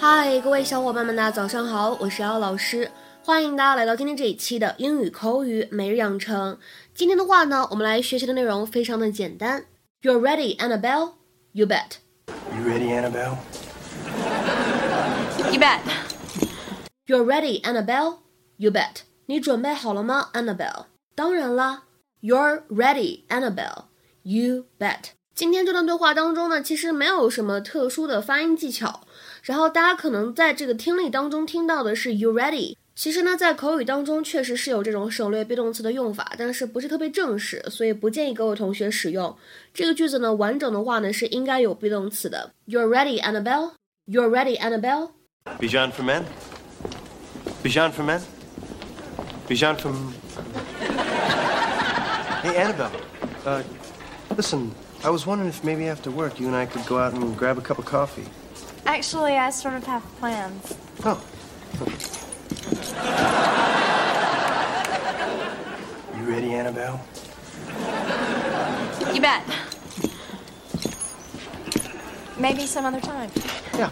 嗨，各位小伙伴们，大家早上好，我是姚老师，欢迎大家来到今天这一期的英语口语每日养成。今天的话呢，我们来学习的内容非常的简单。You're ready, Annabelle? You bet. You ready, Annabelle? You bet. You're ready, Annabelle? You bet. 你准备好了吗，Annabelle？当然啦。You're ready, Annabelle? You bet. 今天这段对话当中呢，其实没有什么特殊的发音技巧。然后大家可能在这个听力当中听到的是 you ready，其实呢，在口语当中确实是有这种省略 be 动词的用法，但是不是特别正式，所以不建议各位同学使用。这个句子呢，完整的话呢是应该有 be 动词的。You're ready, Annabelle. You're ready, Annabelle. Bijan for men? Bijan for men? Bijan from. Hey, Annabelle. Uh, listen, I was wondering if maybe after work you and I could go out and grab a cup of coffee. Actually, I sort of have plans. Oh. You ready, Annabelle? You bet. Maybe some other time. Yeah.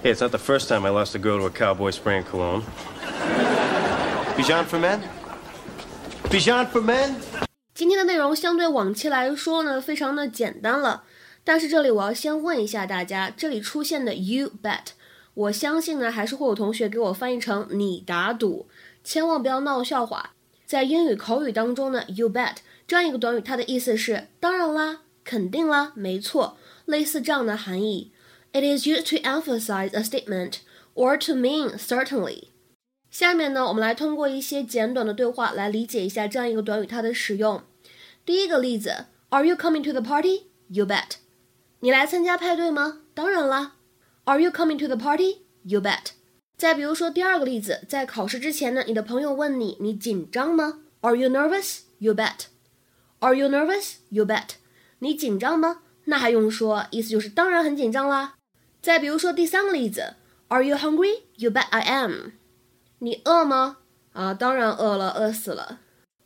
Hey, it's not the first time I lost a girl to a cowboy spraying cologne. Bijan for men? Bijan for men? 今天的内容相对往期来说呢，非常的简单了。但是这里我要先问一下大家，这里出现的 you bet，我相信呢还是会有同学给我翻译成你打赌，千万不要闹笑话。在英语口语当中呢，you bet 这样一个短语，它的意思是当然啦、肯定啦、没错，类似这样的含义。It is used to emphasize a statement or to mean certainly。下面呢，我们来通过一些简短的对话来理解一下这样一个短语它的使用。第一个例子，Are you coming to the party? You bet。你来参加派对吗？当然啦。Are you coming to the party? You bet。再比如说第二个例子，在考试之前呢，你的朋友问你，你紧张吗？Are you nervous? You bet。Are you nervous? You bet。你紧张吗？那还用说，意思就是当然很紧张啦。 再比如说第三个例子，Are you hungry? You bet I am。你饿吗？啊，当然饿了，饿死了。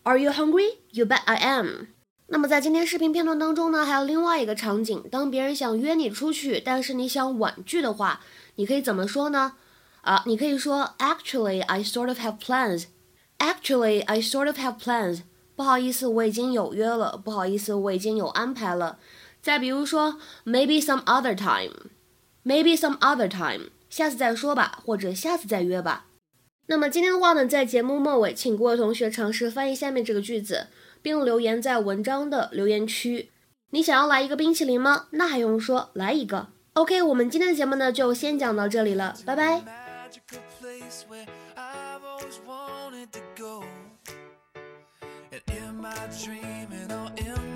Are you hungry? You bet I am。那么在今天视频片段当中呢，还有另外一个场景，当别人想约你出去，但是你想婉拒的话，你可以怎么说呢？啊，你可以说 Actually, I sort of have plans. Actually, I sort of have plans. 不好意思，我已经有约了。不好意思，我已经有安排了。再比如说，Maybe some other time. Maybe some other time. 下次再说吧，或者下次再约吧。那么今天的话呢，在节目末尾，请各位同学尝试翻译下面这个句子，并留言在文章的留言区。你想要来一个冰淇淋吗？那还用说，来一个。OK，我们今天的节目呢，就先讲到这里了，拜拜。In my dreaming or in